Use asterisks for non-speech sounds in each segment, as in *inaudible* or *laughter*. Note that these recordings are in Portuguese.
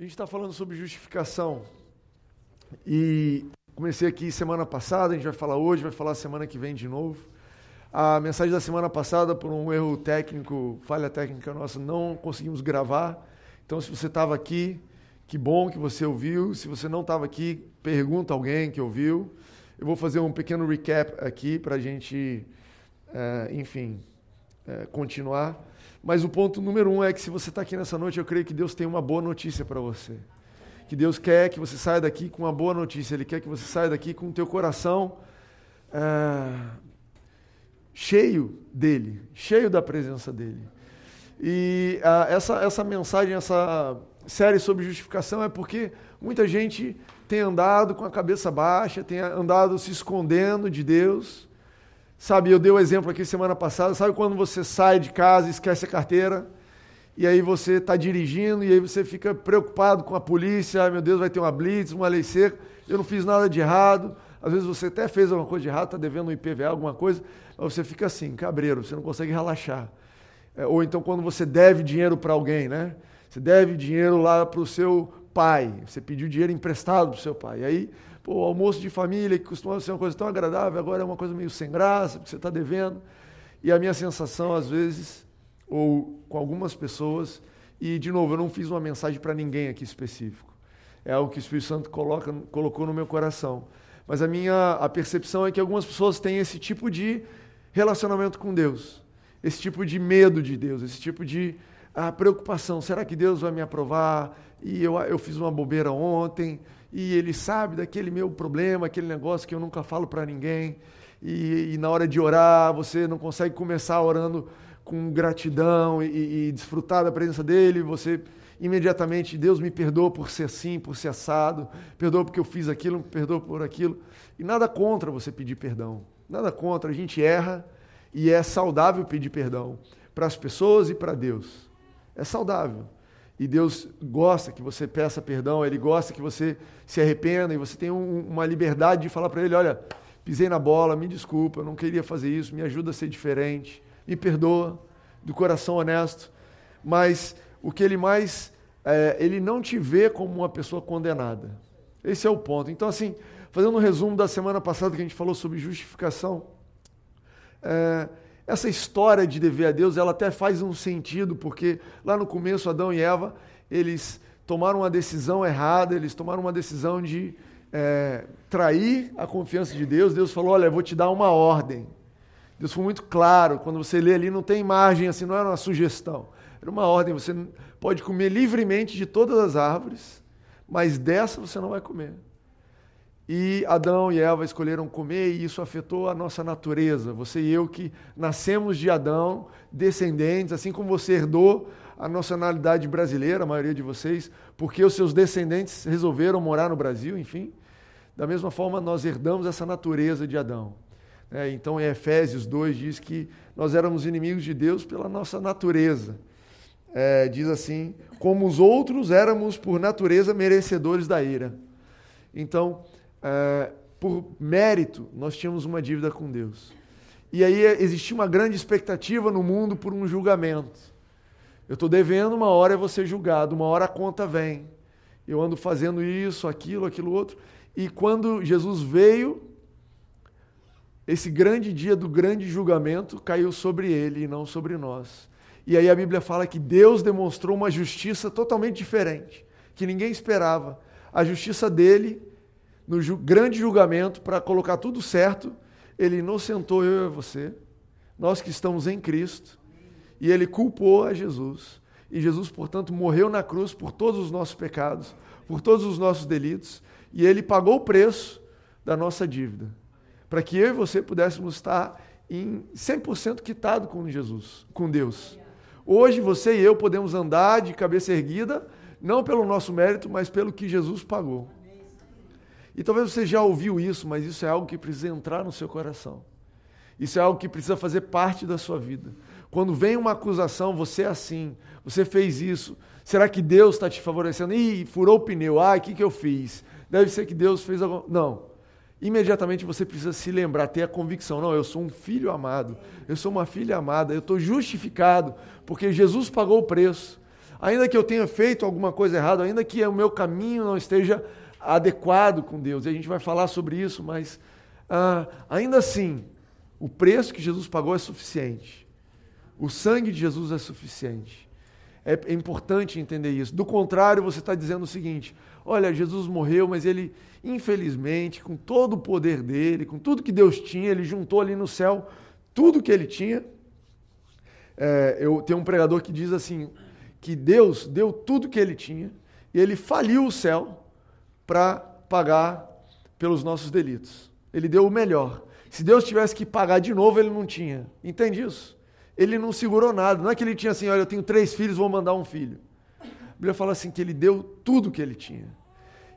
A gente está falando sobre justificação. E comecei aqui semana passada, a gente vai falar hoje, vai falar semana que vem de novo. A mensagem da semana passada, por um erro técnico, falha técnica nossa, não conseguimos gravar. Então, se você estava aqui, que bom que você ouviu. Se você não estava aqui, pergunta alguém que ouviu. Eu vou fazer um pequeno recap aqui para a gente, é, enfim, é, continuar. Mas o ponto número um é que se você está aqui nessa noite, eu creio que Deus tem uma boa notícia para você. Que Deus quer que você saia daqui com uma boa notícia. Ele quer que você saia daqui com o teu coração é, cheio dele, cheio da presença dele. E ah, essa, essa mensagem, essa série sobre justificação é porque muita gente tem andado com a cabeça baixa, tem andado se escondendo de Deus Sabe, eu dei o um exemplo aqui semana passada, sabe quando você sai de casa esquece a carteira? E aí você está dirigindo e aí você fica preocupado com a polícia, meu Deus, vai ter uma blitz, uma lei seca, eu não fiz nada de errado. Às vezes você até fez alguma coisa de errado, está devendo um IPVA, alguma coisa, mas você fica assim, cabreiro, você não consegue relaxar. É, ou então quando você deve dinheiro para alguém, né? Você deve dinheiro lá para o seu pai, você pediu dinheiro emprestado para o seu pai. E aí Pô, o almoço de família, que costumava ser uma coisa tão agradável, agora é uma coisa meio sem graça, porque você está devendo. E a minha sensação, às vezes, ou com algumas pessoas, e de novo, eu não fiz uma mensagem para ninguém aqui específico. É algo que o Espírito Santo coloca, colocou no meu coração. Mas a minha a percepção é que algumas pessoas têm esse tipo de relacionamento com Deus, esse tipo de medo de Deus, esse tipo de ah, preocupação. Será que Deus vai me aprovar? E eu, eu fiz uma bobeira ontem e ele sabe daquele meu problema, aquele negócio que eu nunca falo para ninguém. E, e, na hora de orar, você não consegue começar orando com gratidão e, e desfrutar da presença dele. Você imediatamente, Deus me perdoa por ser assim, por ser assado, perdoa porque eu fiz aquilo, perdoa por aquilo. E nada contra você pedir perdão. Nada contra. A gente erra e é saudável pedir perdão para as pessoas e para Deus. É saudável. E Deus gosta que você peça perdão, Ele gosta que você se arrependa e você tem um, uma liberdade de falar para Ele: olha, pisei na bola, me desculpa, não queria fazer isso, me ajuda a ser diferente, me perdoa, do coração honesto. Mas o que Ele mais. É, ele não te vê como uma pessoa condenada. Esse é o ponto. Então, assim, fazendo um resumo da semana passada que a gente falou sobre justificação, é, essa história de dever a Deus, ela até faz um sentido, porque lá no começo, Adão e Eva, eles tomaram uma decisão errada, eles tomaram uma decisão de é, trair a confiança de Deus. Deus falou: Olha, eu vou te dar uma ordem. Deus foi muito claro, quando você lê ali, não tem margem, assim, não era uma sugestão, era uma ordem. Você pode comer livremente de todas as árvores, mas dessa você não vai comer. E Adão e Eva escolheram comer e isso afetou a nossa natureza. Você e eu que nascemos de Adão, descendentes, assim como você herdou a nacionalidade brasileira, a maioria de vocês, porque os seus descendentes resolveram morar no Brasil, enfim. Da mesma forma, nós herdamos essa natureza de Adão. É, então, em Efésios 2 diz que nós éramos inimigos de Deus pela nossa natureza. É, diz assim: como os outros éramos por natureza merecedores da ira. Então, é, por mérito, nós tínhamos uma dívida com Deus. E aí existia uma grande expectativa no mundo por um julgamento. Eu estou devendo, uma hora eu vou ser julgado, uma hora a conta vem. Eu ando fazendo isso, aquilo, aquilo outro. E quando Jesus veio, esse grande dia do grande julgamento caiu sobre ele e não sobre nós. E aí a Bíblia fala que Deus demonstrou uma justiça totalmente diferente, que ninguém esperava. A justiça dele no ju grande julgamento para colocar tudo certo, ele inocentou eu e você, nós que estamos em Cristo, e ele culpou a Jesus. E Jesus, portanto, morreu na cruz por todos os nossos pecados, por todos os nossos delitos, e ele pagou o preço da nossa dívida, para que eu e você pudéssemos estar em 100% quitado com Jesus, com Deus. Hoje você e eu podemos andar de cabeça erguida, não pelo nosso mérito, mas pelo que Jesus pagou. E talvez você já ouviu isso, mas isso é algo que precisa entrar no seu coração. Isso é algo que precisa fazer parte da sua vida. Quando vem uma acusação, você é assim, você fez isso. Será que Deus está te favorecendo? Ih, furou o pneu. Ah, o que, que eu fiz? Deve ser que Deus fez algo. Não. Imediatamente você precisa se lembrar, ter a convicção: não, eu sou um filho amado, eu sou uma filha amada, eu estou justificado, porque Jesus pagou o preço. ainda que eu tenha feito alguma coisa errada, ainda que o meu caminho não esteja adequado com Deus, e a gente vai falar sobre isso, mas ah, ainda assim, o preço que Jesus pagou é suficiente. O sangue de Jesus é suficiente. É, é importante entender isso. Do contrário, você está dizendo o seguinte: olha, Jesus morreu, mas ele, infelizmente, com todo o poder dele, com tudo que Deus tinha, ele juntou ali no céu tudo que ele tinha. É, eu tenho um pregador que diz assim: que Deus deu tudo que ele tinha e ele faliu o céu para pagar pelos nossos delitos. Ele deu o melhor. Se Deus tivesse que pagar de novo, ele não tinha. Entende isso? ele não segurou nada. Não é que ele tinha assim, olha, eu tenho três filhos, vou mandar um filho. A Bíblia fala assim que ele deu tudo que ele tinha.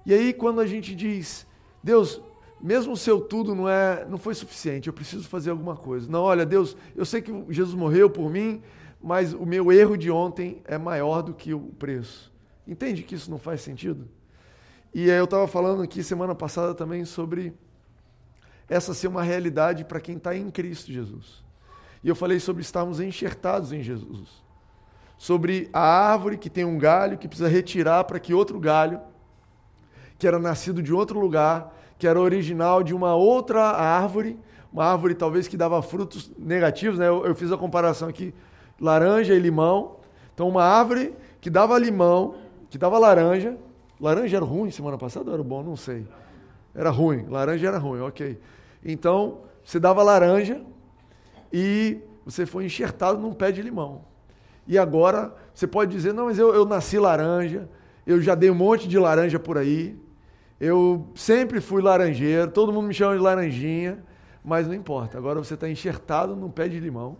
E aí quando a gente diz, Deus, mesmo o seu tudo não é, não foi suficiente, eu preciso fazer alguma coisa. Não, olha, Deus, eu sei que Jesus morreu por mim, mas o meu erro de ontem é maior do que o preço. Entende que isso não faz sentido? E eu estava falando aqui semana passada também sobre essa ser uma realidade para quem está em Cristo Jesus. E eu falei sobre estarmos enxertados em Jesus. Sobre a árvore que tem um galho que precisa retirar para que outro galho, que era nascido de outro lugar, que era original de uma outra árvore, uma árvore talvez que dava frutos negativos, né? eu, eu fiz a comparação aqui, laranja e limão. Então, uma árvore que dava limão, que dava laranja. Laranja era ruim semana passada ou era bom? Não sei. Era ruim. Laranja era ruim, ok. Então, você dava laranja, e você foi enxertado num pé de limão. E agora você pode dizer: não, mas eu, eu nasci laranja, eu já dei um monte de laranja por aí, eu sempre fui laranjeiro, todo mundo me chama de laranjinha, mas não importa. Agora você está enxertado num pé de limão,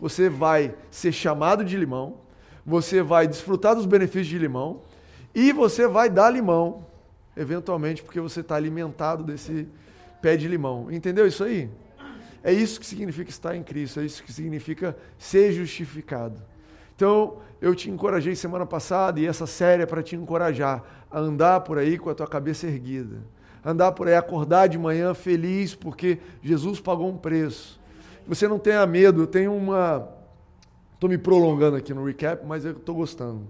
você vai ser chamado de limão, você vai desfrutar dos benefícios de limão e você vai dar limão, eventualmente, porque você está alimentado desse pé de limão. Entendeu isso aí? É isso que significa estar em Cristo, é isso que significa ser justificado. Então, eu te encorajei semana passada e essa série é para te encorajar a andar por aí com a tua cabeça erguida. Andar por aí, acordar de manhã feliz porque Jesus pagou um preço. Você não tenha medo, eu tenho uma. Estou me prolongando aqui no recap, mas eu estou gostando.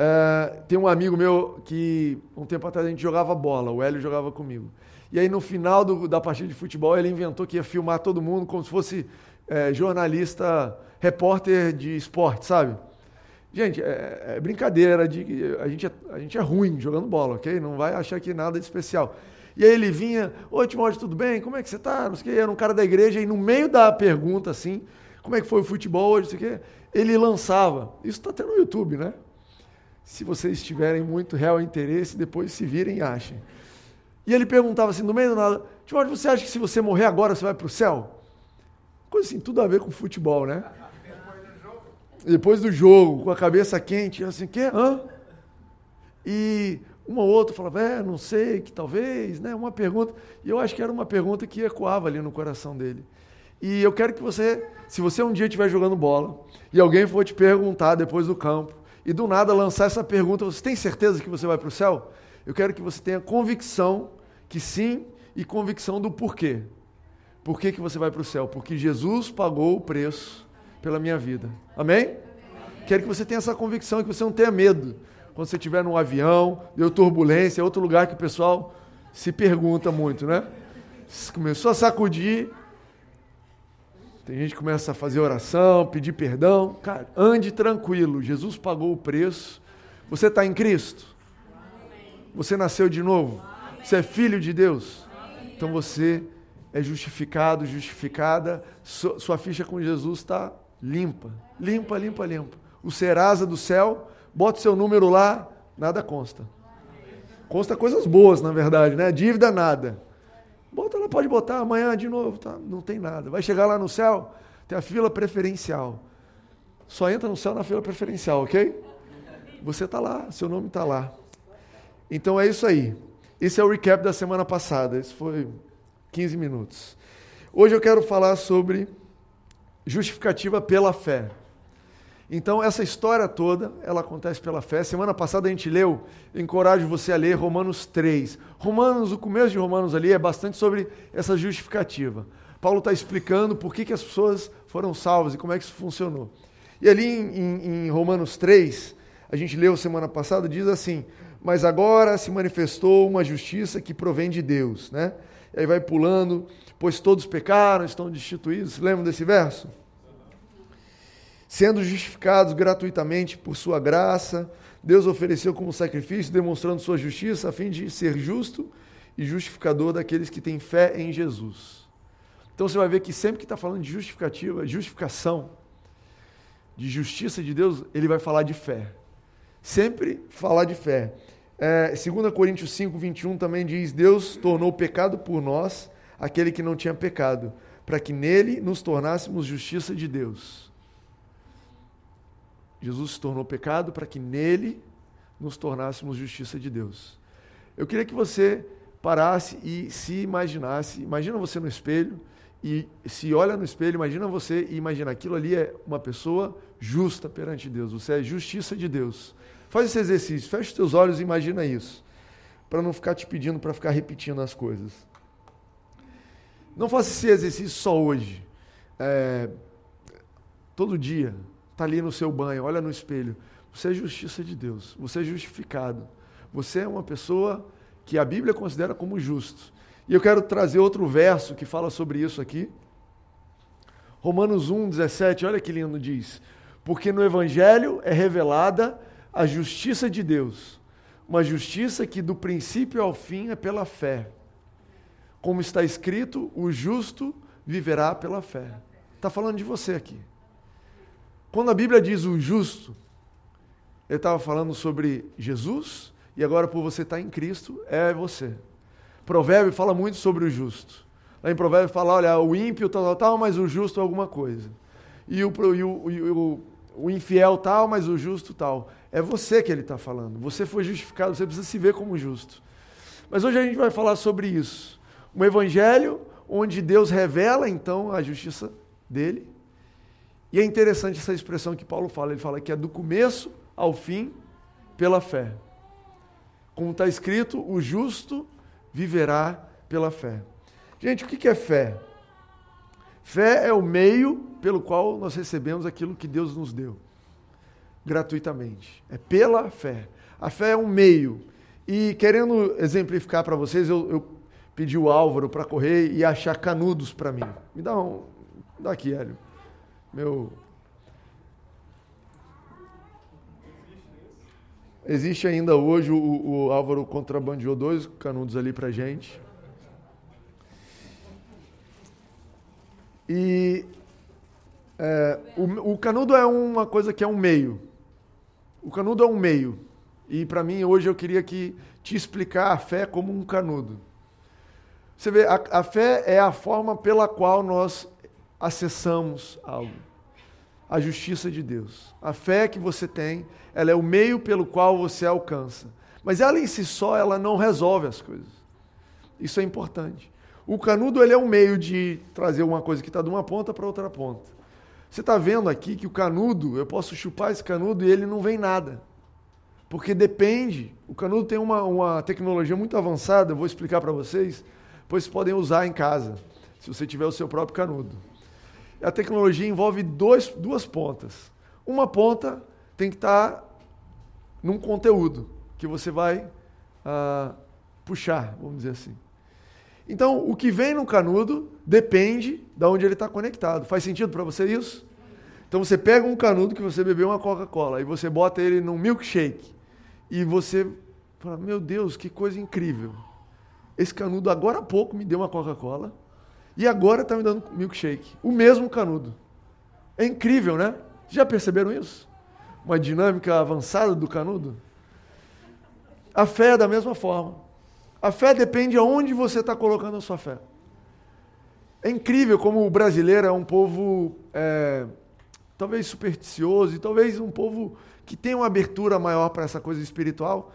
É, tem um amigo meu que um tempo atrás a gente jogava bola, o Hélio jogava comigo. E aí no final do, da partida de futebol ele inventou que ia filmar todo mundo como se fosse é, jornalista, repórter de esporte, sabe? Gente, é, é brincadeira, de, a, gente é, a gente é ruim jogando bola, ok? Não vai achar que nada de especial. E aí ele vinha, oi Timóteo, tudo bem? Como é que você está? Não sei o que, era um cara da igreja, e no meio da pergunta, assim, como é que foi o futebol hoje, não sei o que, ele lançava. Isso está até no YouTube, né? Se vocês tiverem muito real interesse, depois se virem e achem. E ele perguntava assim, no meio do nada, Timóteo, você acha que se você morrer agora você vai para o céu? Coisa assim, tudo a ver com futebol, né? Depois do jogo, com a cabeça quente, assim, quê? Hã? E uma ou outra falava, é, não sei, que talvez, né? Uma pergunta. E eu acho que era uma pergunta que ecoava ali no coração dele. E eu quero que você, se você um dia estiver jogando bola e alguém for te perguntar depois do campo e do nada lançar essa pergunta, você tem certeza que você vai para o céu? Eu quero que você tenha convicção que sim e convicção do porquê. Por que, que você vai para o céu? Porque Jesus pagou o preço pela minha vida. Amém? Quero que você tenha essa convicção, que você não tenha medo. Quando você estiver num avião, deu turbulência, é outro lugar que o pessoal se pergunta muito, né? Começou a sacudir, tem gente que começa a fazer oração, pedir perdão. Cara, ande tranquilo, Jesus pagou o preço. Você está em Cristo? Você nasceu de novo? Você é filho de Deus? Então você é justificado, justificada. Sua ficha com Jesus está limpa. Limpa, limpa, limpa. O Serasa do céu, bota o seu número lá, nada consta. Consta coisas boas, na verdade, né? Dívida, nada. Bota lá, pode botar amanhã de novo, tá? Não tem nada. Vai chegar lá no céu, tem a fila preferencial. Só entra no céu na fila preferencial, ok? Você está lá, seu nome está lá. Então é isso aí. Esse é o recap da semana passada. Esse foi 15 minutos. Hoje eu quero falar sobre justificativa pela fé. Então, essa história toda, ela acontece pela fé. Semana passada a gente leu, encorajo você a ler Romanos 3. Romanos, o começo de Romanos ali é bastante sobre essa justificativa. Paulo está explicando por que, que as pessoas foram salvas e como é que isso funcionou. E ali em, em, Romanos 3, a gente leu semana passada, diz assim: Mas agora se manifestou uma justiça que provém de Deus. Né? E aí vai pulando, pois todos pecaram, estão destituídos. Lembram desse verso? Sendo justificados gratuitamente por sua graça, Deus ofereceu como sacrifício, demonstrando sua justiça, a fim de ser justo e justificador daqueles que têm fé em Jesus. Então você vai ver que sempre que está falando de justificativa, justificação, de justiça de Deus, ele vai falar de fé. Sempre falar de fé. É, 2 Coríntios 5, 21 também diz: Deus tornou pecado por nós aquele que não tinha pecado, para que nele nos tornássemos justiça de Deus. Jesus se tornou pecado para que nele nos tornássemos justiça de Deus. Eu queria que você parasse e se imaginasse. Imagina você no espelho e se olha no espelho, imagina você e imagina aquilo ali é uma pessoa justa perante Deus. Você é justiça de Deus. Faz esse exercício, fecha os teus olhos e imagina isso, para não ficar te pedindo para ficar repetindo as coisas. Não faça esse exercício só hoje. É, todo dia, está ali no seu banho, olha no espelho. Você é justiça de Deus, você é justificado. Você é uma pessoa que a Bíblia considera como justo. E eu quero trazer outro verso que fala sobre isso aqui. Romanos 1, 17, olha que lindo diz. Porque no Evangelho é revelada a justiça de Deus, uma justiça que do princípio ao fim é pela fé. Como está escrito, o justo viverá pela fé. Está falando de você aqui. Quando a Bíblia diz o justo, ele estava falando sobre Jesus, e agora por você estar em Cristo, é você. Provérbio fala muito sobre o justo. Lá em Provérbio fala, olha, o ímpio tal, tal, tal, mas o justo é alguma coisa. E o, e o, e o, o infiel tal, mas o justo tal. É você que ele está falando. Você foi justificado, você precisa se ver como justo. Mas hoje a gente vai falar sobre isso. Um evangelho onde Deus revela então a justiça dele. E é interessante essa expressão que Paulo fala. Ele fala que é do começo ao fim pela fé. Como está escrito, o justo viverá pela fé. Gente, o que é fé? Fé é o meio pelo qual nós recebemos aquilo que Deus nos deu, gratuitamente. É pela fé. A fé é um meio. E querendo exemplificar para vocês, eu, eu, pedi o Álvaro para correr e achar canudos para mim. Me dá um. Dá aqui, Hélio. Meu Existe ainda hoje o, o Álvaro contrabandeou dois canudos ali pra gente. E é, o, o, canudo é uma coisa que é um meio. O canudo é um meio. E para mim hoje eu queria que te explicar a fé como um canudo. Você vê, a, a fé é a forma pela qual nós acessamos algo a justiça de Deus. A fé que você tem, ela é o meio pelo qual você alcança. Mas ela em si só, ela não resolve as coisas. Isso é importante. O canudo ele é um meio de trazer uma coisa que está de uma ponta para outra ponta. Você está vendo aqui que o canudo, eu posso chupar esse canudo e ele não vem nada. Porque depende. O canudo tem uma, uma tecnologia muito avançada, eu vou explicar para vocês, pois podem usar em casa, se você tiver o seu próprio canudo a tecnologia envolve dois, duas pontas. Uma ponta tem que estar num conteúdo que você vai uh, puxar, vamos dizer assim. Então, o que vem no canudo depende de onde ele está conectado. Faz sentido para você isso? Então, você pega um canudo que você bebeu uma Coca-Cola e você bota ele num milkshake e você fala: Meu Deus, que coisa incrível! Esse canudo agora há pouco me deu uma Coca-Cola e agora está me dando milkshake. O mesmo canudo. É incrível, né? Já perceberam isso? Uma dinâmica avançada do canudo? A fé é da mesma forma. A fé depende aonde você está colocando a sua fé. É incrível como o brasileiro é um povo é, talvez supersticioso e talvez um povo que tem uma abertura maior para essa coisa espiritual.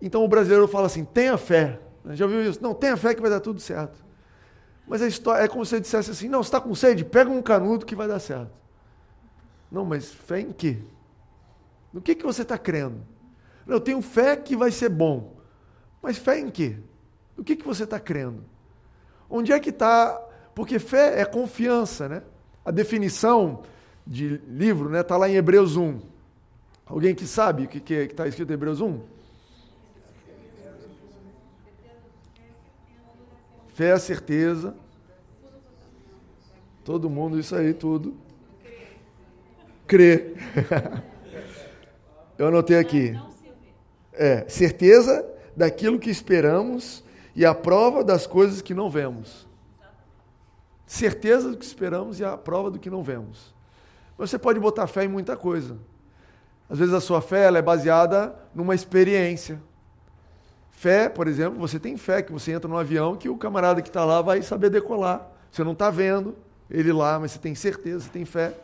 Então o brasileiro fala assim: tenha fé. Já ouviu isso? Não, tenha fé que vai dar tudo certo. Mas a história é como se você dissesse assim: não, você está com sede? Pega um canudo que vai dar certo. Não, mas fé em quê? No que, que você está crendo? Eu tenho fé que vai ser bom. Mas fé em quê? No que, que você está crendo? Onde é que está. Porque fé é confiança, né? A definição de livro está né, tá lá em Hebreus 1. Alguém que sabe o que está tá escrito em Hebreus 1? Fé certeza. Todo mundo, isso aí, tudo. Crer. *laughs* Eu anotei aqui. É, certeza daquilo que esperamos e a prova das coisas que não vemos. Certeza do que esperamos e a prova do que não vemos. Você pode botar fé em muita coisa. Às vezes a sua fé é baseada numa experiência. Fé, por exemplo, você tem fé que você entra no avião que o camarada que está lá vai saber decolar. Você não está vendo ele lá, mas você tem certeza, você tem fé.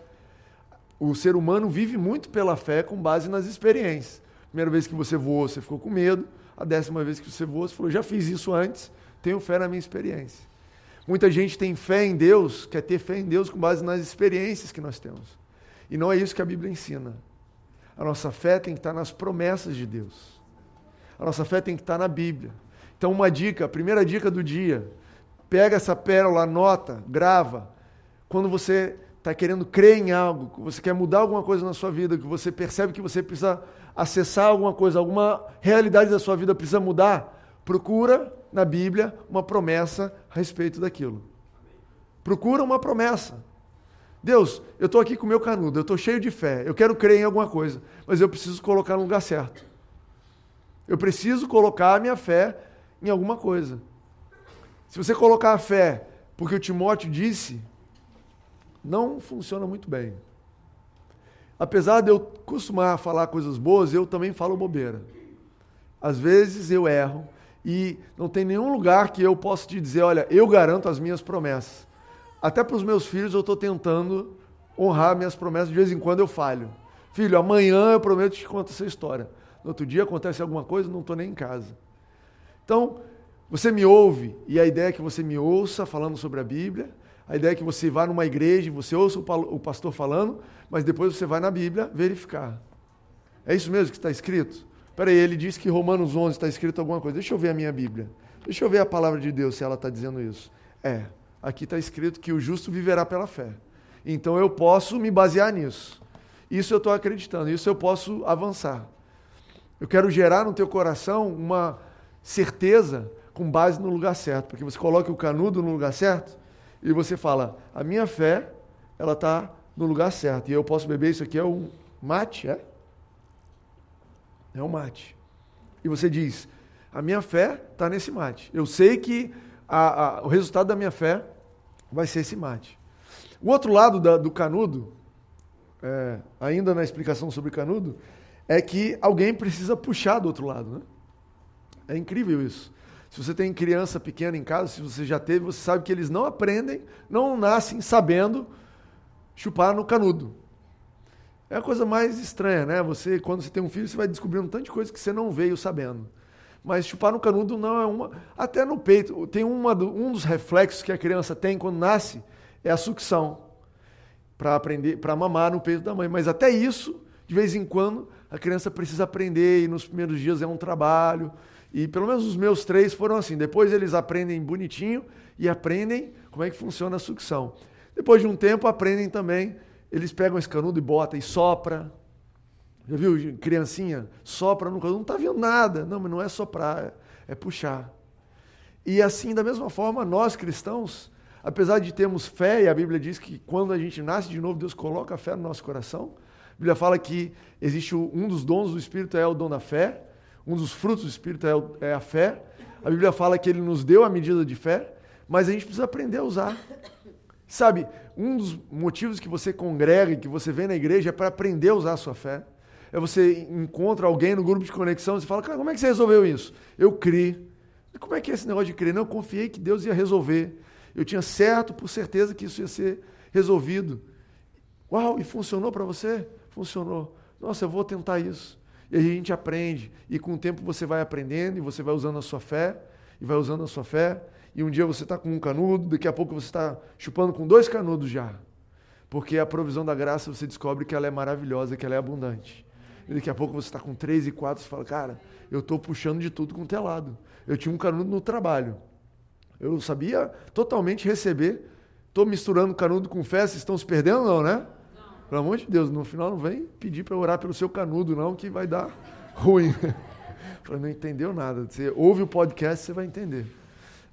O ser humano vive muito pela fé com base nas experiências. Primeira vez que você voou, você ficou com medo. A décima vez que você voou, você falou, já fiz isso antes, tenho fé na minha experiência. Muita gente tem fé em Deus, quer ter fé em Deus com base nas experiências que nós temos. E não é isso que a Bíblia ensina. A nossa fé tem que estar nas promessas de Deus. A nossa fé tem que estar na Bíblia. Então, uma dica, a primeira dica do dia: pega essa pérola, anota, grava. Quando você está querendo crer em algo, que você quer mudar alguma coisa na sua vida, que você percebe que você precisa acessar alguma coisa, alguma realidade da sua vida precisa mudar, procura na Bíblia uma promessa a respeito daquilo. Procura uma promessa. Deus, eu estou aqui com o meu canudo, eu estou cheio de fé, eu quero crer em alguma coisa, mas eu preciso colocar no lugar certo. Eu preciso colocar a minha fé em alguma coisa. Se você colocar a fé porque o Timóteo disse, não funciona muito bem. Apesar de eu costumar falar coisas boas, eu também falo bobeira. Às vezes eu erro e não tem nenhum lugar que eu possa te dizer, olha, eu garanto as minhas promessas. Até para os meus filhos eu estou tentando honrar minhas promessas, de vez em quando eu falho. Filho, amanhã eu prometo te contar essa história. No outro dia acontece alguma coisa, não estou nem em casa. Então, você me ouve, e a ideia é que você me ouça falando sobre a Bíblia, a ideia é que você vá numa igreja, você ouça o pastor falando, mas depois você vai na Bíblia verificar. É isso mesmo que está escrito? Peraí, ele diz que Romanos 11 está escrito alguma coisa. Deixa eu ver a minha Bíblia. Deixa eu ver a palavra de Deus se ela está dizendo isso. É, aqui está escrito que o justo viverá pela fé. Então eu posso me basear nisso. Isso eu estou acreditando, isso eu posso avançar. Eu quero gerar no teu coração uma certeza com base no lugar certo, porque você coloca o canudo no lugar certo e você fala: a minha fé, ela está no lugar certo. E eu posso beber isso aqui é um mate, é? É um mate. E você diz: a minha fé está nesse mate. Eu sei que a, a, o resultado da minha fé vai ser esse mate. O outro lado da, do canudo, é, ainda na explicação sobre canudo, é que alguém precisa puxar do outro lado. Né? É incrível isso. Se você tem criança pequena em casa, se você já teve, você sabe que eles não aprendem, não nascem sabendo chupar no canudo. É a coisa mais estranha, né? Você, quando você tem um filho, você vai descobrindo um tanto de coisa que você não veio sabendo. Mas chupar no canudo não é uma. Até no peito. Tem uma, um dos reflexos que a criança tem quando nasce é a sucção. Para aprender, para mamar no peito da mãe. Mas até isso, de vez em quando, a criança precisa aprender, e nos primeiros dias é um trabalho. E pelo menos os meus três foram assim. Depois eles aprendem bonitinho e aprendem como é que funciona a sucção. Depois de um tempo, aprendem também. Eles pegam esse canudo e botam e sopra. Já viu, criancinha? Sopra no canudo, não está vendo nada. Não, mas não é soprar, é puxar. E assim, da mesma forma, nós cristãos, apesar de termos fé, e a Bíblia diz que quando a gente nasce de novo, Deus coloca a fé no nosso coração. A Bíblia fala que existe um dos dons do Espírito é o dom da fé, um dos frutos do Espírito é a fé. A Bíblia fala que ele nos deu a medida de fé, mas a gente precisa aprender a usar. Sabe, um dos motivos que você congrega, que você vem na igreja é para aprender a usar a sua fé. É você encontra alguém no grupo de conexão e fala, cara, como é que você resolveu isso? Eu criei. Como é que é esse negócio de crer? Não, eu confiei que Deus ia resolver. Eu tinha certo, por certeza, que isso ia ser resolvido. Uau, e funcionou para você? Funcionou. Nossa, eu vou tentar isso. E aí a gente aprende. E com o tempo você vai aprendendo e você vai usando a sua fé, e vai usando a sua fé, e um dia você está com um canudo, daqui a pouco você está chupando com dois canudos já. Porque a provisão da graça você descobre que ela é maravilhosa, que ela é abundante. E daqui a pouco você está com três e quatro, você fala, cara, eu estou puxando de tudo com o telado. Eu tinha um canudo no trabalho. Eu sabia totalmente receber. Estou misturando canudo com fé, vocês estão se perdendo não, né? Pelo amor de Deus, no final não vem pedir para orar pelo seu canudo, não, que vai dar *laughs* ruim. *laughs* Falei, não entendeu nada. Você ouve o podcast, você vai entender.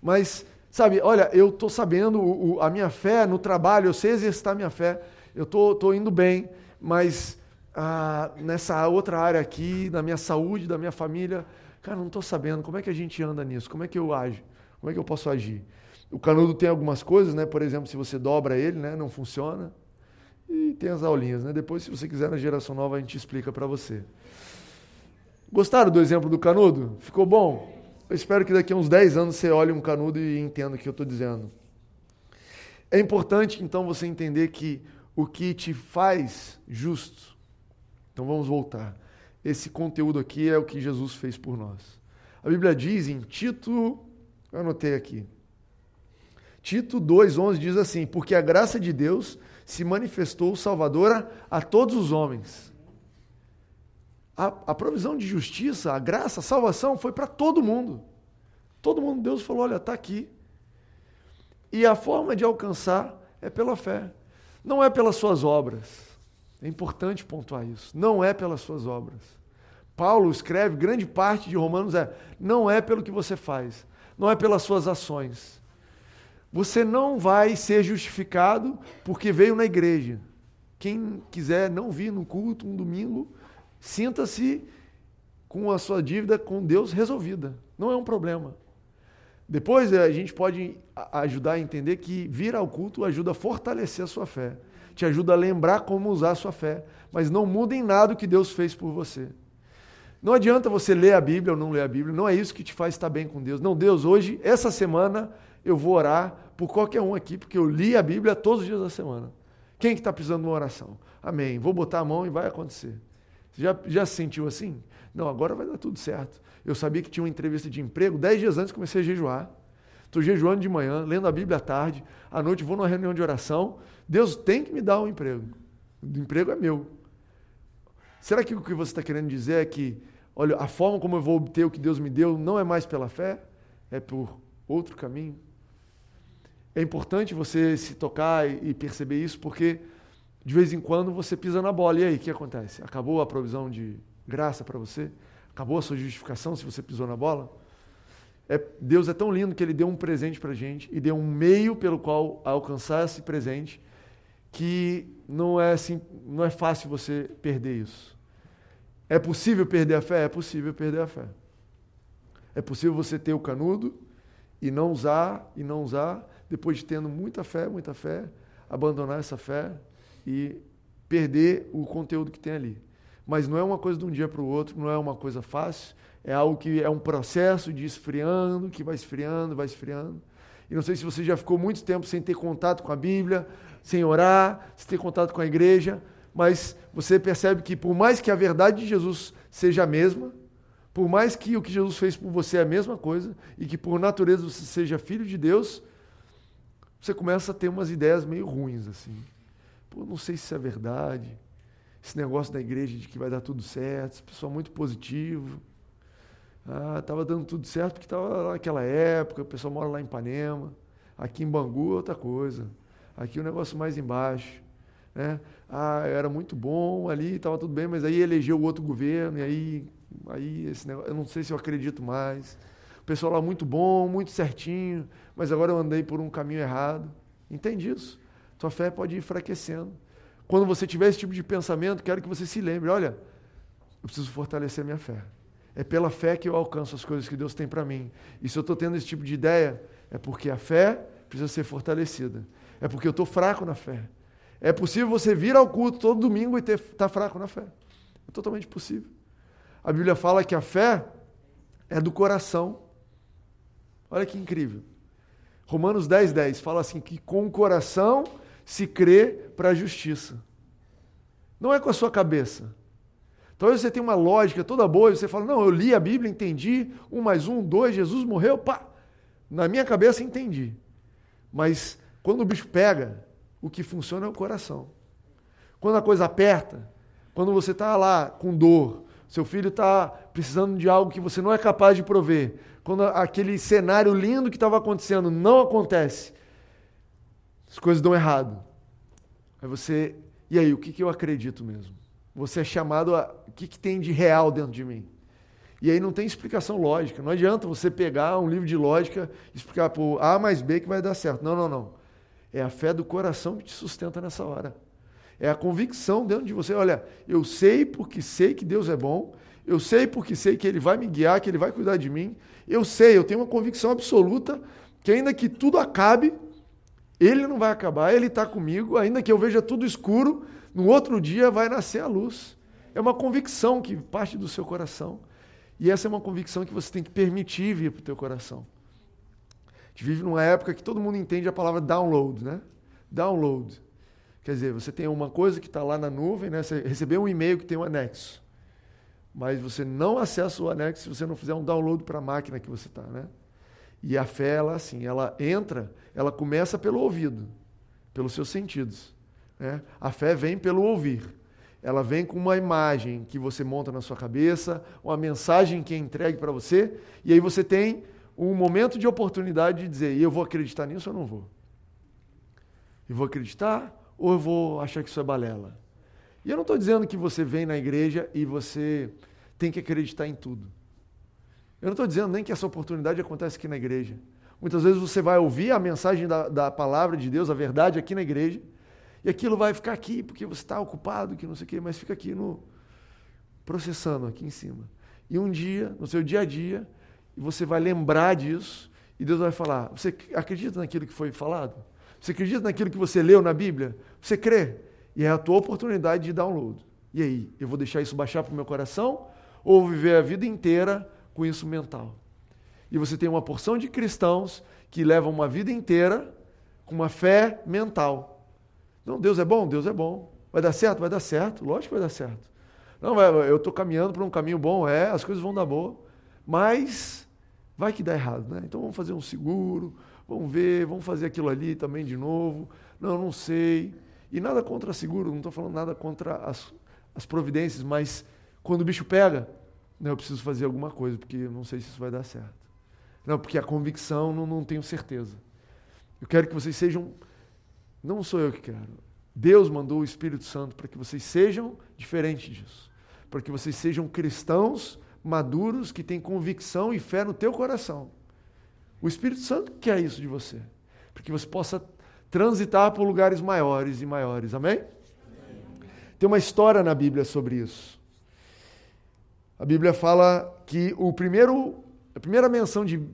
Mas, sabe, olha, eu estou sabendo o, o, a minha fé no trabalho, eu sei exercitar minha fé, eu estou tô, tô indo bem, mas ah, nessa outra área aqui, na minha saúde, da minha família, cara, não estou sabendo como é que a gente anda nisso, como é que eu ajo, como é que eu posso agir. O canudo tem algumas coisas, né? Por exemplo, se você dobra ele, né? Não funciona. E tem as aulinhas, né? Depois, se você quiser na geração nova, a gente explica para você. Gostaram do exemplo do canudo? Ficou bom? Eu espero que daqui a uns 10 anos você olhe um canudo e entenda o que eu estou dizendo. É importante, então, você entender que o que te faz justo. Então vamos voltar. Esse conteúdo aqui é o que Jesus fez por nós. A Bíblia diz em Tito, eu anotei aqui. Tito 2:11 diz assim: "Porque a graça de Deus se manifestou salvadora a todos os homens." A, a provisão de justiça, a graça, a salvação foi para todo mundo. Todo mundo, Deus falou: olha, está aqui. E a forma de alcançar é pela fé, não é pelas suas obras. É importante pontuar isso. Não é pelas suas obras. Paulo escreve, grande parte de Romanos é: não é pelo que você faz, não é pelas suas ações. Você não vai ser justificado porque veio na igreja. Quem quiser não vir no culto um domingo, sinta-se com a sua dívida com Deus resolvida. Não é um problema. Depois eh, a gente pode ajudar a entender que vir ao culto ajuda a fortalecer a sua fé, te ajuda a lembrar como usar a sua fé, mas não muda em nada o que Deus fez por você. Não adianta você ler a Bíblia ou não ler a Bíblia, não é isso que te faz estar bem com Deus. Não, Deus, hoje, essa semana, eu vou orar por qualquer um aqui, porque eu li a Bíblia todos os dias da semana. Quem que está precisando de uma oração? Amém. Vou botar a mão e vai acontecer. Você já, já se sentiu assim? Não, agora vai dar tudo certo. Eu sabia que tinha uma entrevista de emprego, dez dias antes comecei a jejuar. Estou jejuando de manhã, lendo a Bíblia à tarde, à noite vou numa reunião de oração. Deus tem que me dar um emprego. O emprego é meu. Será que o que você está querendo dizer é que, olha, a forma como eu vou obter o que Deus me deu não é mais pela fé, é por outro caminho? É importante você se tocar e perceber isso, porque de vez em quando você pisa na bola. E aí, o que acontece? Acabou a provisão de graça para você? Acabou a sua justificação se você pisou na bola? É, Deus é tão lindo que Ele deu um presente para a gente e deu um meio pelo qual alcançar esse presente que não é, assim, não é fácil você perder isso. É possível perder a fé? É possível perder a fé. É possível você ter o canudo e não usar, e não usar, depois de tendo muita fé, muita fé, abandonar essa fé e perder o conteúdo que tem ali. Mas não é uma coisa de um dia para o outro, não é uma coisa fácil, é algo que é um processo de esfriando, que vai esfriando, vai esfriando. E não sei se você já ficou muito tempo sem ter contato com a Bíblia, sem orar, sem ter contato com a igreja, mas você percebe que por mais que a verdade de Jesus seja a mesma, por mais que o que Jesus fez por você é a mesma coisa, e que por natureza você seja filho de Deus, você começa a ter umas ideias meio ruins assim. Pô, não sei se isso é verdade. Esse negócio da igreja de que vai dar tudo certo, esse pessoal muito positivo. Ah, estava dando tudo certo porque estava naquela época, o pessoal mora lá em Ipanema. Aqui em Bangu é outra coisa. Aqui o negócio mais embaixo. Né? Ah, era muito bom ali, estava tudo bem, mas aí elegeu outro governo, e aí, aí esse negócio, eu não sei se eu acredito mais. O pessoal lá muito bom, muito certinho, mas agora eu andei por um caminho errado. Entende isso? Tua fé pode ir enfraquecendo. Quando você tiver esse tipo de pensamento, quero que você se lembre: olha, eu preciso fortalecer minha fé. É pela fé que eu alcanço as coisas que Deus tem para mim. E se eu estou tendo esse tipo de ideia, é porque a fé precisa ser fortalecida. É porque eu estou fraco na fé. É possível você vir ao culto todo domingo e estar tá fraco na fé. É totalmente possível. A Bíblia fala que a fé é do coração. Olha que incrível. Romanos 10, 10 fala assim: que com o coração se crê para a justiça. Não é com a sua cabeça. Talvez você tenha uma lógica toda boa e você fala, não, eu li a Bíblia, entendi, um mais um, dois, Jesus morreu, pá. Na minha cabeça entendi. Mas quando o bicho pega, o que funciona é o coração. Quando a coisa aperta, quando você está lá com dor, seu filho está precisando de algo que você não é capaz de prover, quando aquele cenário lindo que estava acontecendo não acontece, as coisas dão errado. Aí você E aí, o que, que eu acredito mesmo? Você é chamado a. O que, que tem de real dentro de mim? E aí não tem explicação lógica. Não adianta você pegar um livro de lógica e explicar por A mais B que vai dar certo. Não, não, não. É a fé do coração que te sustenta nessa hora. É a convicção dentro de você. Olha, eu sei porque sei que Deus é bom. Eu sei porque sei que Ele vai me guiar, que Ele vai cuidar de mim. Eu sei, eu tenho uma convicção absoluta que ainda que tudo acabe, Ele não vai acabar, Ele está comigo. Ainda que eu veja tudo escuro, no outro dia vai nascer a luz. É uma convicção que parte do seu coração. E essa é uma convicção que você tem que permitir vir para o teu coração. A gente vive numa época que todo mundo entende a palavra download, né? Download. Quer dizer, você tem uma coisa que está lá na nuvem, né? Você recebeu um e-mail que tem um anexo. Mas você não acessa o anexo se você não fizer um download para a máquina que você está, né? E a fé, ela assim, ela entra, ela começa pelo ouvido, pelos seus sentidos. Né? A fé vem pelo ouvir. Ela vem com uma imagem que você monta na sua cabeça, uma mensagem que é entregue para você, e aí você tem um momento de oportunidade de dizer: eu vou acreditar nisso ou não vou? Eu vou acreditar ou eu vou achar que isso é balela? E eu não estou dizendo que você vem na igreja e você tem que acreditar em tudo. Eu não estou dizendo nem que essa oportunidade acontece aqui na igreja. Muitas vezes você vai ouvir a mensagem da, da palavra de Deus, a verdade aqui na igreja, e aquilo vai ficar aqui porque você está ocupado, que não sei o quê, mas fica aqui no processando aqui em cima. E um dia, no seu dia a dia, você vai lembrar disso e Deus vai falar: Você acredita naquilo que foi falado? Você acredita naquilo que você leu na Bíblia? Você crê? E é a tua oportunidade de download. E aí, eu vou deixar isso baixar para o meu coração ou viver a vida inteira com isso mental? E você tem uma porção de cristãos que levam uma vida inteira com uma fé mental. Não, Deus é bom? Deus é bom. Vai dar certo? Vai dar certo. Lógico que vai dar certo. Não, eu estou caminhando para um caminho bom, é, as coisas vão dar boa. Mas vai que dá errado, né? Então vamos fazer um seguro, Vamos ver, vamos fazer aquilo ali também de novo. Não, não sei. E nada contra seguro, não estou falando nada contra as, as providências, mas quando o bicho pega, não, eu preciso fazer alguma coisa, porque eu não sei se isso vai dar certo. Não, porque a convicção não, não tenho certeza. Eu quero que vocês sejam. Não sou eu que quero. Deus mandou o Espírito Santo para que vocês sejam diferentes disso. Para que vocês sejam cristãos maduros que têm convicção e fé no teu coração. O Espírito Santo quer isso de você, para que você possa transitar por lugares maiores e maiores. Amém? Amém? Tem uma história na Bíblia sobre isso. A Bíblia fala que o primeiro, a primeira menção de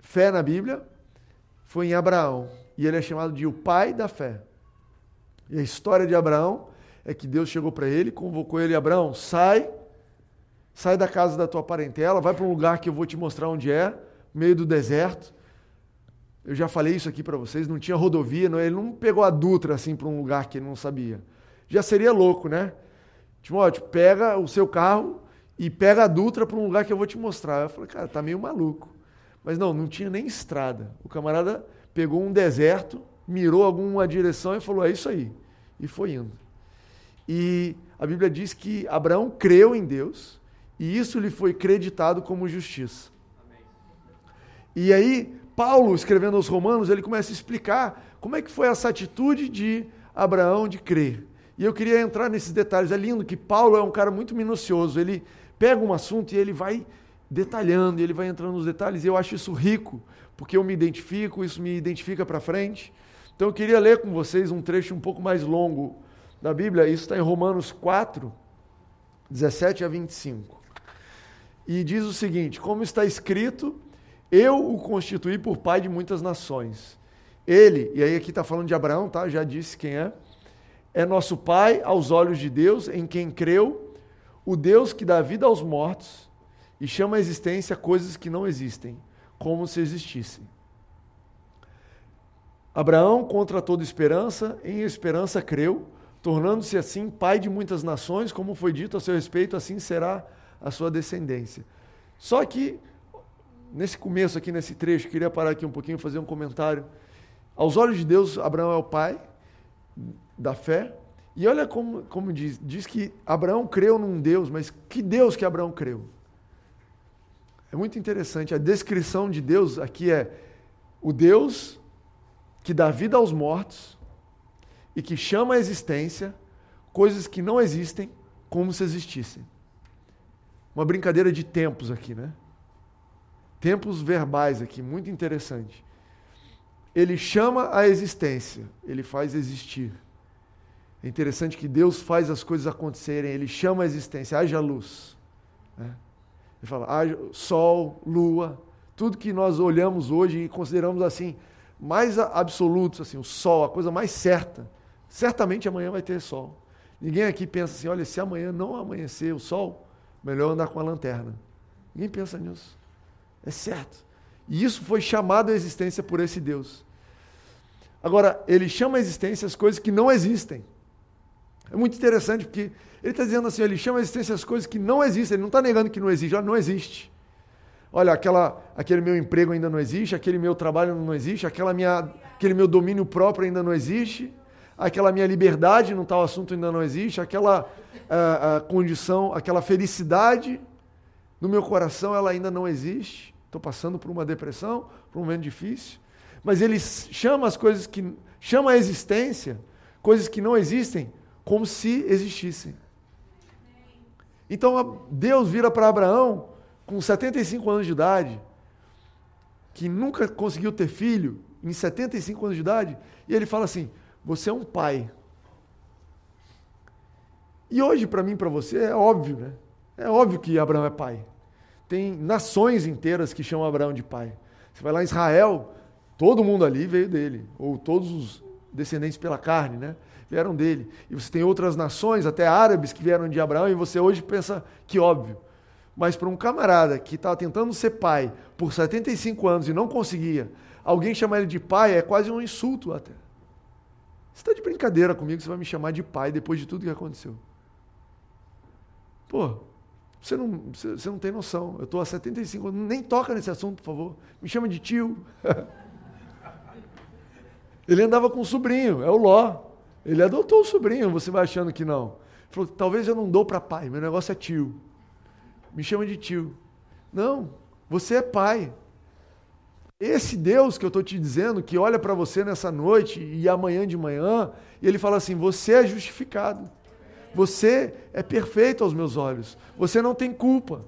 fé na Bíblia foi em Abraão, e ele é chamado de o pai da fé. E a história de Abraão é que Deus chegou para ele, convocou ele, Abraão, sai, sai da casa da tua parentela, vai para um lugar que eu vou te mostrar onde é, meio do deserto. Eu já falei isso aqui para vocês, não tinha rodovia, não, ele não pegou a Dutra assim para um lugar que ele não sabia. Já seria louco, né? Timóteo, pega o seu carro e pega a Dutra para um lugar que eu vou te mostrar. Eu falei, cara, tá meio maluco. Mas não, não tinha nem estrada. O camarada pegou um deserto, mirou alguma direção e falou, é isso aí. E foi indo. E a Bíblia diz que Abraão creu em Deus e isso lhe foi creditado como justiça. E aí, Paulo, escrevendo aos Romanos, ele começa a explicar como é que foi essa atitude de Abraão de crer. E eu queria entrar nesses detalhes. É lindo que Paulo é um cara muito minucioso. Ele pega um assunto e ele vai detalhando, ele vai entrando nos detalhes. E eu acho isso rico, porque eu me identifico, isso me identifica para frente. Então eu queria ler com vocês um trecho um pouco mais longo da Bíblia. Isso está em Romanos 4, 17 a 25. E diz o seguinte: Como está escrito eu o constituí por pai de muitas nações. Ele, e aí aqui está falando de Abraão, tá? Já disse quem é. É nosso pai aos olhos de Deus, em quem creu, o Deus que dá vida aos mortos e chama à existência coisas que não existem, como se existissem. Abraão, contra toda esperança, em esperança creu, tornando-se assim pai de muitas nações, como foi dito a seu respeito, assim será a sua descendência. Só que nesse começo aqui, nesse trecho, queria parar aqui um pouquinho fazer um comentário. Aos olhos de Deus, Abraão é o pai da fé. E olha como, como diz, diz que Abraão creu num Deus, mas que Deus que Abraão creu? É muito interessante. A descrição de Deus aqui é o Deus que dá vida aos mortos e que chama a existência coisas que não existem como se existissem. Uma brincadeira de tempos aqui, né? Tempos verbais aqui, muito interessante. Ele chama a existência, ele faz existir. É interessante que Deus faz as coisas acontecerem, ele chama a existência, haja luz. Né? Ele fala, haja sol, lua, tudo que nós olhamos hoje e consideramos assim, mais absolutos, assim, o sol, a coisa mais certa. Certamente amanhã vai ter sol. Ninguém aqui pensa assim, olha, se amanhã não amanhecer o sol, melhor andar com a lanterna. Ninguém pensa nisso. É certo. E isso foi chamado à existência por esse Deus. Agora, ele chama à existência as coisas que não existem. É muito interessante porque ele está dizendo assim, ele chama à existência as coisas que não existem. Ele não está negando que não existe. Olha, não existe. Olha, aquela, aquele meu emprego ainda não existe, aquele meu trabalho não existe, aquela minha, aquele meu domínio próprio ainda não existe, aquela minha liberdade no tal assunto ainda não existe, aquela a, a condição, aquela felicidade no meu coração ela ainda não existe. Estou passando por uma depressão, por um momento difícil. Mas ele chama as coisas que. chama a existência, coisas que não existem, como se existissem. Então Deus vira para Abraão com 75 anos de idade, que nunca conseguiu ter filho, em 75 anos de idade, e ele fala assim: Você é um pai. E hoje, para mim para você, é óbvio, né? É óbvio que Abraão é pai. Tem nações inteiras que chamam Abraão de pai. Você vai lá em Israel, todo mundo ali veio dele, ou todos os descendentes pela carne, né? Vieram dele. E você tem outras nações, até árabes, que vieram de Abraão, e você hoje pensa que óbvio. Mas para um camarada que estava tentando ser pai por 75 anos e não conseguia, alguém chamar ele de pai é quase um insulto até. Você está de brincadeira comigo, você vai me chamar de pai depois de tudo que aconteceu. Pô, você não, você, não tem noção. Eu estou há 75 anos, nem toca nesse assunto, por favor. Me chama de tio. *laughs* Ele andava com um sobrinho, é o Ló. Ele adotou o sobrinho, você vai achando que não. Ele falou, talvez eu não dou para pai, meu negócio é tio. Me chama de tio. Não, você é pai. Esse Deus que eu estou te dizendo, que olha para você nessa noite e amanhã de manhã, e ele fala assim: você é justificado. Você é perfeito aos meus olhos. Você não tem culpa.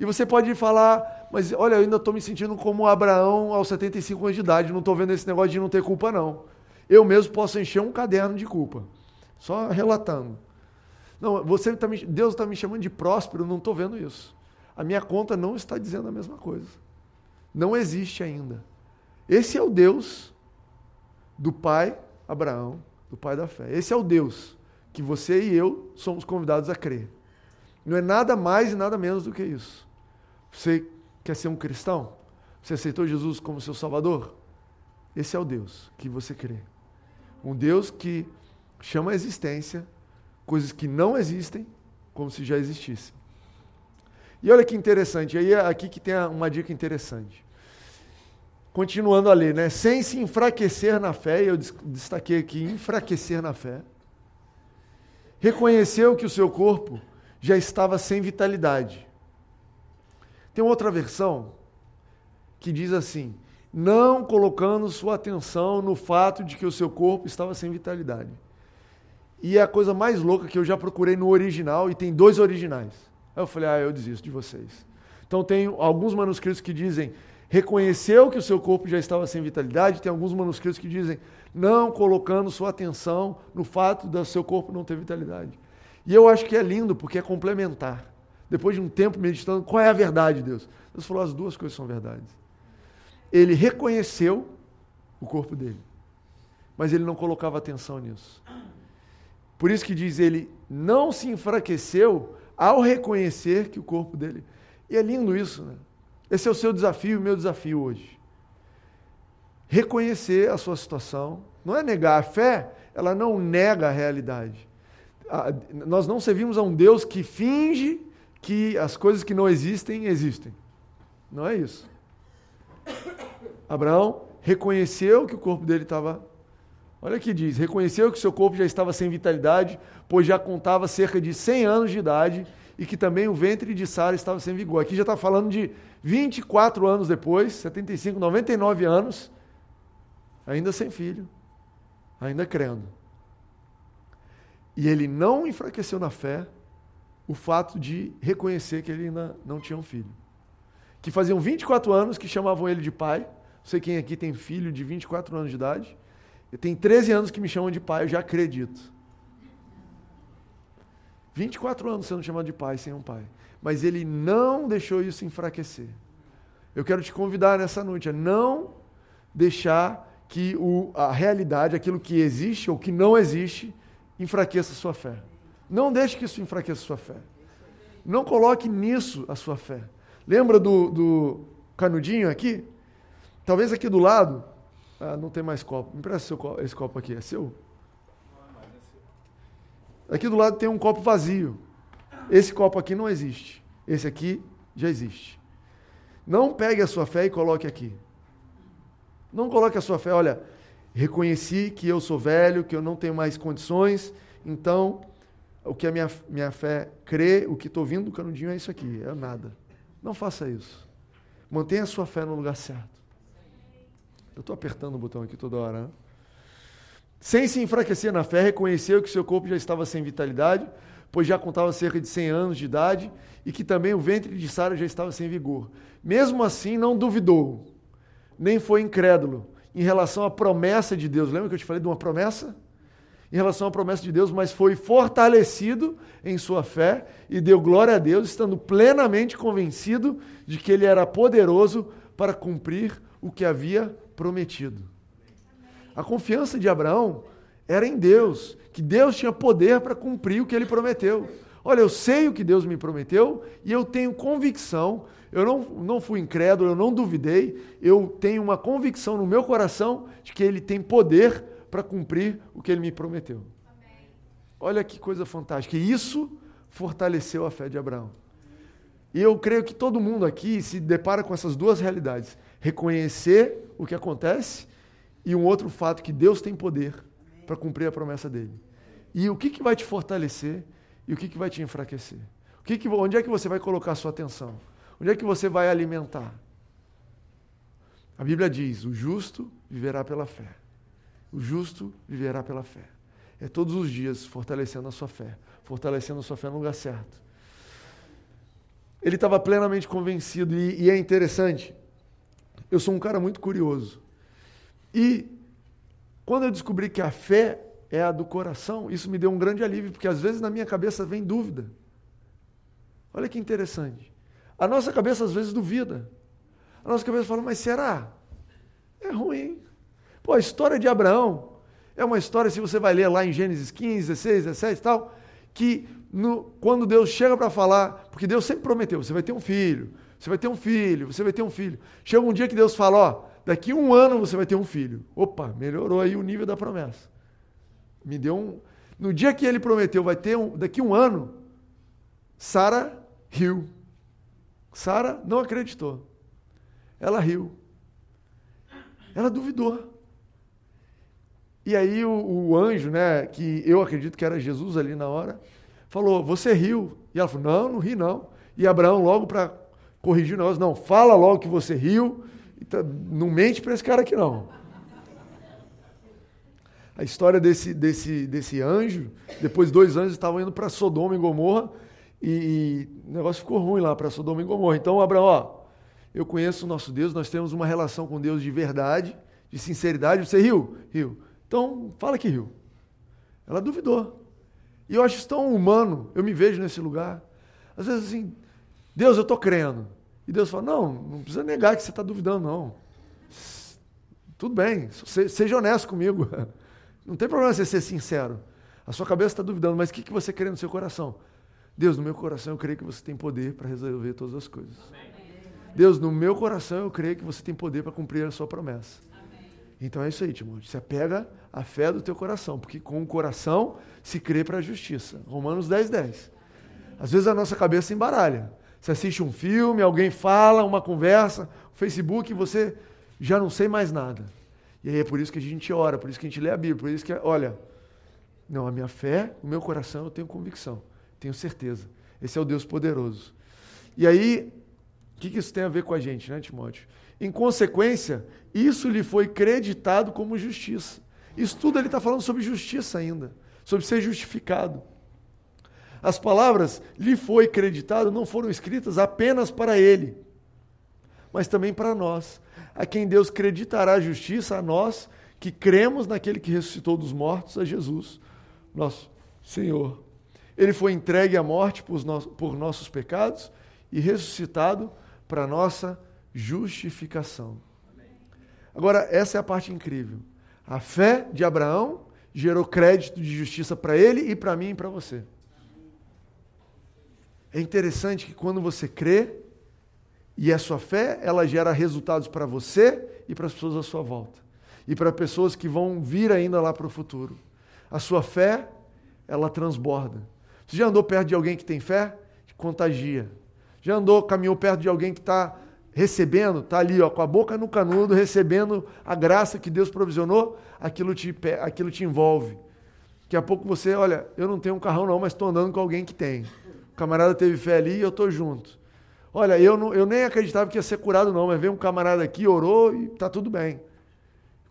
E você pode falar, mas olha, eu ainda estou me sentindo como Abraão aos 75 anos de idade, não estou vendo esse negócio de não ter culpa, não. Eu mesmo posso encher um caderno de culpa. Só relatando. Não, você tá me, Deus está me chamando de próspero, não estou vendo isso. A minha conta não está dizendo a mesma coisa. Não existe ainda. Esse é o Deus do pai Abraão, do pai da fé. Esse é o Deus que você e eu somos convidados a crer. Não é nada mais e nada menos do que isso. Você quer ser um cristão? Você aceitou Jesus como seu Salvador? Esse é o Deus que você crê. Um Deus que chama a existência coisas que não existem como se já existissem. E olha que interessante, aí é aqui que tem uma dica interessante. Continuando a ler, né? Sem se enfraquecer na fé, eu destaquei aqui enfraquecer na fé reconheceu que o seu corpo já estava sem vitalidade. Tem outra versão que diz assim: não colocando sua atenção no fato de que o seu corpo estava sem vitalidade. E é a coisa mais louca que eu já procurei no original, e tem dois originais. Aí eu falei, ah, eu desisto de vocês. Então tem alguns manuscritos que dizem, reconheceu que o seu corpo já estava sem vitalidade, tem alguns manuscritos que dizem, não colocando sua atenção no fato do seu corpo não ter vitalidade. E eu acho que é lindo porque é complementar. Depois de um tempo meditando, qual é a verdade, Deus? Deus falou: as duas coisas são verdades. Ele reconheceu o corpo dele, mas ele não colocava atenção nisso. Por isso que diz ele não se enfraqueceu ao reconhecer que o corpo dele. E é lindo isso, né? Esse é o seu desafio e o meu desafio hoje reconhecer a sua situação, não é negar. A fé, ela não nega a realidade. Nós não servimos a um Deus que finge que as coisas que não existem, existem. Não é isso. Abraão reconheceu que o corpo dele estava. Olha o que diz: reconheceu que seu corpo já estava sem vitalidade, pois já contava cerca de 100 anos de idade e que também o ventre de Sara estava sem vigor. Aqui já está falando de 24 anos depois, 75, 99 anos, ainda sem filho, ainda crendo. E ele não enfraqueceu na fé o fato de reconhecer que ele ainda não tinha um filho. Que faziam 24 anos que chamavam ele de pai. Não sei quem aqui tem filho de 24 anos de idade. Eu tenho 13 anos que me chamam de pai, eu já acredito. 24 anos sendo chamado de pai sem um pai. Mas ele não deixou isso enfraquecer. Eu quero te convidar nessa noite a não deixar que o, a realidade, aquilo que existe ou que não existe, enfraqueça a sua fé. Não deixe que isso enfraqueça a sua fé. Não coloque nisso a sua fé. Lembra do, do canudinho aqui? Talvez aqui do lado. Ah, não tem mais copo. Me empresta esse copo aqui. É seu? Aqui do lado tem um copo vazio. Esse copo aqui não existe. Esse aqui já existe. Não pegue a sua fé e coloque aqui. Não coloque a sua fé, olha, reconheci que eu sou velho, que eu não tenho mais condições, então o que a minha, minha fé crê, o que estou vindo do canudinho é isso aqui, é nada. Não faça isso. Mantenha a sua fé no lugar certo. Eu estou apertando o botão aqui toda hora. Né? Sem se enfraquecer na fé, reconheceu que seu corpo já estava sem vitalidade, pois já contava cerca de 100 anos de idade, e que também o ventre de Sara já estava sem vigor. Mesmo assim, não duvidou, nem foi incrédulo em relação à promessa de Deus. Lembra que eu te falei de uma promessa? Em relação à promessa de Deus, mas foi fortalecido em sua fé e deu glória a Deus, estando plenamente convencido de que ele era poderoso para cumprir o que havia prometido. A confiança de Abraão era em Deus, que Deus tinha poder para cumprir o que ele prometeu. Olha, eu sei o que Deus me prometeu e eu tenho convicção eu não, não fui incrédulo, eu não duvidei, eu tenho uma convicção no meu coração de que Ele tem poder para cumprir o que Ele me prometeu. Amém. Olha que coisa fantástica. E isso fortaleceu a fé de Abraão. E eu creio que todo mundo aqui se depara com essas duas realidades: reconhecer o que acontece e um outro fato que Deus tem poder para cumprir a promessa dele. E o que, que vai te fortalecer e o que, que vai te enfraquecer? O que que, onde é que você vai colocar a sua atenção? Onde é que você vai alimentar? A Bíblia diz: o justo viverá pela fé. O justo viverá pela fé. É todos os dias fortalecendo a sua fé, fortalecendo a sua fé no lugar certo. Ele estava plenamente convencido, e, e é interessante. Eu sou um cara muito curioso. E quando eu descobri que a fé é a do coração, isso me deu um grande alívio, porque às vezes na minha cabeça vem dúvida. Olha que interessante. A nossa cabeça às vezes duvida. A nossa cabeça fala, mas será? É ruim. Pô, a história de Abraão é uma história, se você vai ler lá em Gênesis 15, 16, 17 e tal, que no, quando Deus chega para falar, porque Deus sempre prometeu, você vai ter um filho, você vai ter um filho, você vai ter um filho. Chega um dia que Deus fala, ó, daqui um ano você vai ter um filho. Opa, melhorou aí o nível da promessa. Me deu um. No dia que ele prometeu, vai ter um, daqui um ano, Sara riu. Sara não acreditou. Ela riu. Ela duvidou. E aí o, o, anjo, né, que eu acredito que era Jesus ali na hora, falou: "Você riu?" E ela falou: "Não, não ri não." E Abraão logo para corrigir nós, não, fala logo que você riu, tá, não mente para esse cara aqui não. A história desse, desse, desse anjo, depois dois anjos estavam indo para Sodoma e Gomorra, e, e o negócio ficou ruim lá para Sodoma e Gomorra. Então, Abraão, ó, eu conheço o nosso Deus, nós temos uma relação com Deus de verdade, de sinceridade. Você riu? Riu. Então, fala que riu. Ela duvidou. E eu acho isso tão humano, eu me vejo nesse lugar. Às vezes assim, Deus, eu estou crendo. E Deus fala, não, não precisa negar que você está duvidando, não. Tudo bem, seja honesto comigo. *laughs* Não tem problema você ser sincero. A sua cabeça está duvidando, mas o que, que você crê no seu coração? Deus, no meu coração eu creio que você tem poder para resolver todas as coisas. Deus, no meu coração eu creio que você tem poder para cumprir a sua promessa. Então é isso aí, Timóteo. Você apega a fé do teu coração, porque com o coração se crê para a justiça. Romanos 10, 10. Às vezes a nossa cabeça embaralha. Você assiste um filme, alguém fala, uma conversa, Facebook, você já não sei mais nada. E aí é por isso que a gente ora, por isso que a gente lê a Bíblia, por isso que, olha, não, a minha fé, o meu coração, eu tenho convicção. Tenho certeza. Esse é o Deus poderoso. E aí, o que, isso tem a ver com a gente, né, Timóteo? Em consequência, isso lhe foi creditado como justiça. Isso tudo ele está falando sobre justiça ainda. sobre ser justificado. As palavras lhe foi creditado não foram escritas apenas para ele, mas também para nós, a quem Deus creditará a justiça a nós que cremos naquele que ressuscitou dos mortos, a Jesus, nosso Senhor. Ele foi entregue à morte por, por nossos pecados e ressuscitado para nossa justificação. Agora, essa é a parte incrível. A fé de Abraão gerou crédito de justiça para ele e para mim e para você. É interessante que quando você crê, e a sua fé, ela gera resultados para você e para as pessoas à sua volta. E para pessoas que vão vir ainda lá para o futuro. A sua fé, ela transborda. Você já andou perto de alguém que tem fé? Contagia. Já andou, caminhou perto de alguém que está recebendo, está ali ó, com a boca no canudo, recebendo a graça que Deus provisionou, aquilo te, aquilo te envolve. Daqui a pouco você, olha, eu não tenho um carrão não, mas estou andando com alguém que tem. Camarada teve fé ali e eu estou junto. Olha, eu, não, eu nem acreditava que ia ser curado não, mas veio um camarada aqui, orou e está tudo bem.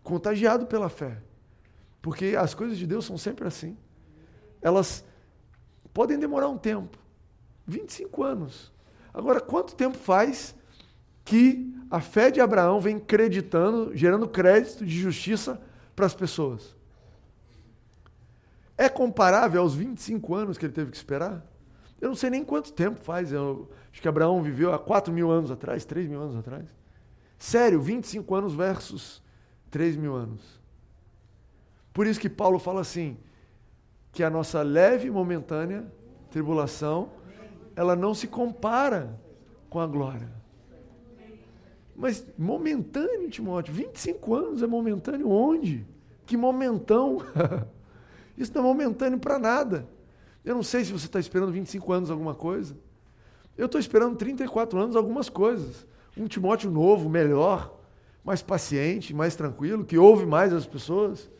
Contagiado pela fé. Porque as coisas de Deus são sempre assim. Elas podem demorar um tempo. 25 anos. Agora, quanto tempo faz que a fé de Abraão vem creditando, gerando crédito de justiça para as pessoas. É comparável aos 25 anos que ele teve que esperar? Eu não sei nem quanto tempo faz. Eu, acho que Abraão viveu há 4 mil anos atrás, 3 mil anos atrás. Sério, 25 anos versus 3 mil anos. Por isso que Paulo fala assim: que a nossa leve e momentânea tribulação, ela não se compara com a glória. Mas momentâneo, Timóteo, 25 anos é momentâneo onde? Que momentão! *laughs* Isso não é momentâneo para nada. Eu não sei se você está esperando 25 anos alguma coisa. Eu estou esperando 34 anos algumas coisas. Um Timóteo novo, melhor, mais paciente, mais tranquilo, que ouve mais as pessoas.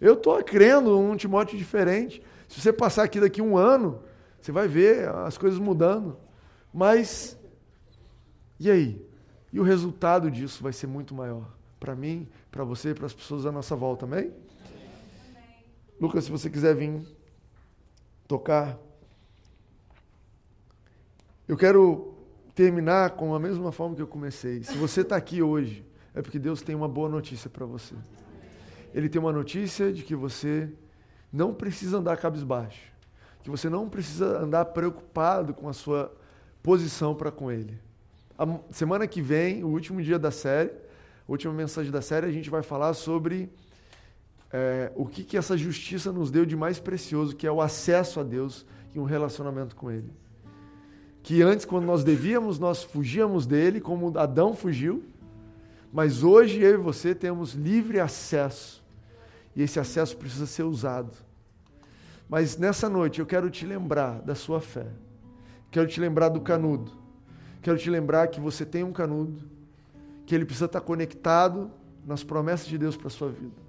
Eu estou crendo um Timóteo diferente. Se você passar aqui daqui um ano, você vai ver as coisas mudando. Mas, e aí? E o resultado disso vai ser muito maior. Para mim, para você e para as pessoas à nossa volta, amém? Lucas, se você quiser vir tocar. Eu quero terminar com a mesma forma que eu comecei. Se você está aqui hoje, é porque Deus tem uma boa notícia para você. Ele tem uma notícia de que você não precisa andar cabisbaixo, que você não precisa andar preocupado com a sua posição para com Ele. A semana que vem, o último dia da série, a última mensagem da série, a gente vai falar sobre é, o que, que essa justiça nos deu de mais precioso, que é o acesso a Deus e um relacionamento com Ele. Que antes, quando nós devíamos, nós fugíamos dele, como Adão fugiu, mas hoje eu e você temos livre acesso. E esse acesso precisa ser usado. Mas nessa noite eu quero te lembrar da sua fé. Quero te lembrar do canudo. Quero te lembrar que você tem um canudo, que ele precisa estar conectado nas promessas de Deus para a sua vida.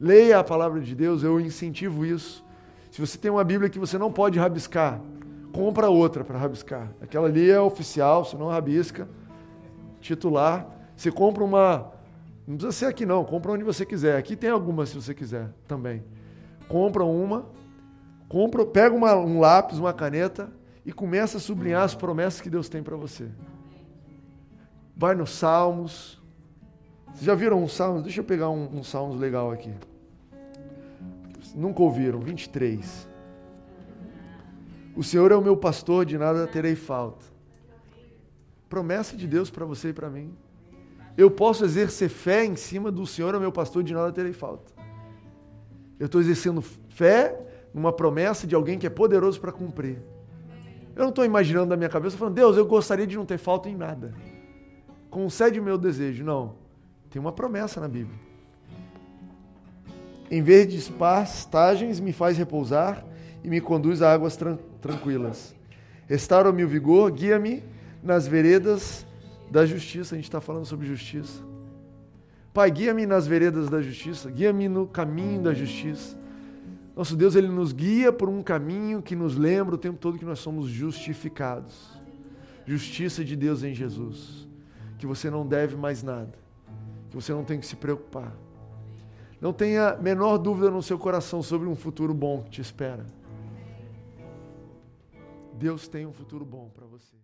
Leia a palavra de Deus, eu incentivo isso. Se você tem uma Bíblia que você não pode rabiscar, compra outra para rabiscar. Aquela ali é oficial, você não rabisca. Titular. Você compra uma. Não precisa ser aqui não, compra onde você quiser. Aqui tem algumas se você quiser também. Compra uma, compra, pega uma, um lápis, uma caneta e começa a sublinhar as promessas que Deus tem para você. Vai nos Salmos. Vocês já viram um Salmos? Deixa eu pegar um, um Salmos legal aqui. Nunca ouviram? 23. O Senhor é o meu pastor, de nada terei falta. Promessa de Deus para você e para mim. Eu posso exercer fé em cima do Senhor é o meu pastor, de nada terei falta. Eu estou exercendo fé numa promessa de alguém que é poderoso para cumprir. Eu não estou imaginando na minha cabeça falando, Deus, eu gostaria de não ter falta em nada. Concede o meu desejo. Não. Tem uma promessa na Bíblia. Em vez de pastagens, me faz repousar e me conduz a águas tran tranquilas. Restaura-me o vigor, guia-me nas veredas da justiça. A gente está falando sobre justiça. Pai, guia-me nas veredas da justiça, guia-me no caminho da justiça. Nosso Deus, ele nos guia por um caminho que nos lembra o tempo todo que nós somos justificados. Justiça de Deus em Jesus. Que você não deve mais nada. Que você não tem que se preocupar. Não tenha menor dúvida no seu coração sobre um futuro bom que te espera. Deus tem um futuro bom para você.